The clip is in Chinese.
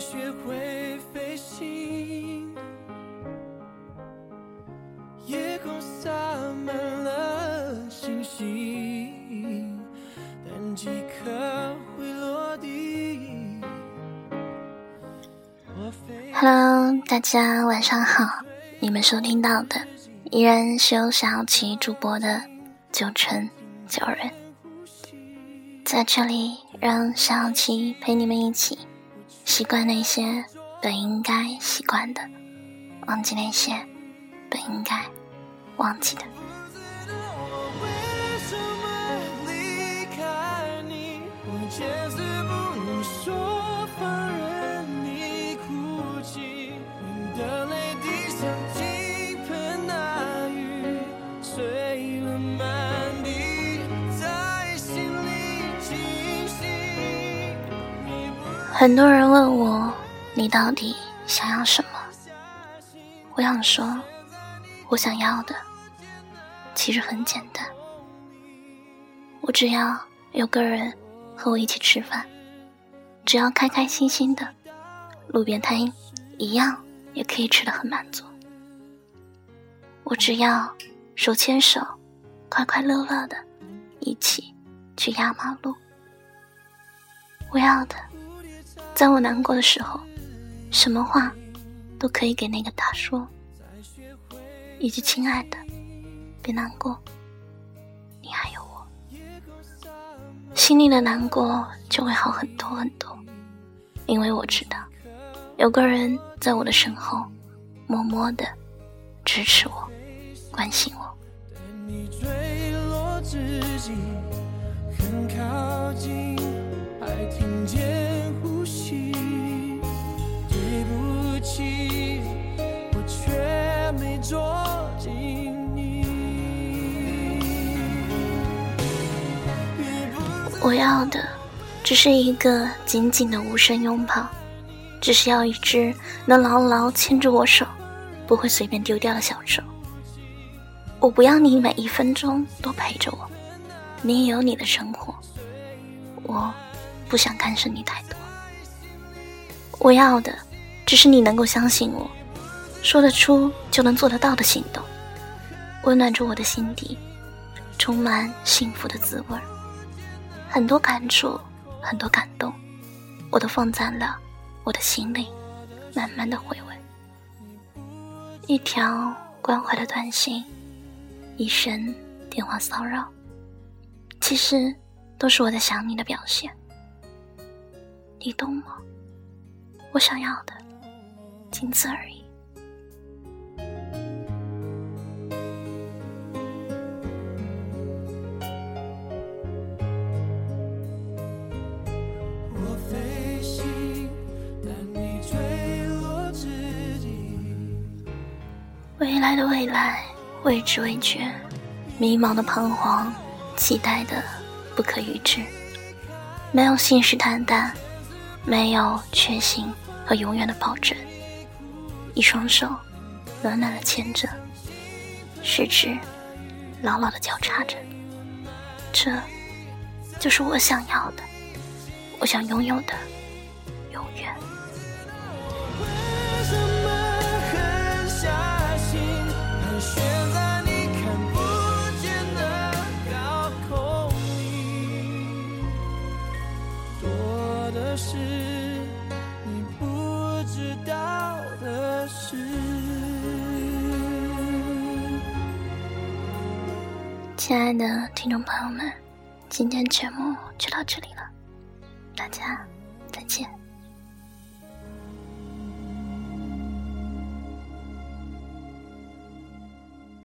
学会飞行。夜空洒满了星星，但几颗会落地。Hello，大家晚上好，你们收听到的依然是由小琪主播的九成九人，在这里让小琪陪你们一起习惯那些本应该习惯的，忘记那些本应该。忘记的。很多人问我，你到底想要什么？我想说，我想要的。其实很简单，我只要有个人和我一起吃饭，只要开开心心的，路边摊一样也可以吃的很满足。我只要手牵手，快快乐乐的一起去压马路。我要的，在我难过的时候，什么话都可以给那个他说，以及亲爱的。别难过，你还有我，心里的难过就会好很多很多，因为我知道，有个人在我的身后，默默的支持我，关心我。我要的，只是一个紧紧的无声拥抱，只是要一只能牢牢牵住我手，不会随便丢掉的小手。我不要你每一分钟都陪着我，你也有你的生活，我不想干涉你太多。我要的，只是你能够相信我，说得出就能做得到的行动，温暖着我的心底，充满幸福的滋味儿。很多感触，很多感动，我都放在了我的心里，慢慢的回味。一条关怀的短信，一声电话骚扰，其实都是我在想你的表现。你懂吗？我想要的，仅此而已。未来的未来，未知未觉，迷茫的彷徨，期待的不可预知，没有信誓旦旦，没有确信和永远的保证，一双手暖暖的牵着，十指牢牢的交叉着，这就是我想要的，我想拥有的。是你不知道的事。亲爱的听众朋友们，今天节目就到这里了，大家再见。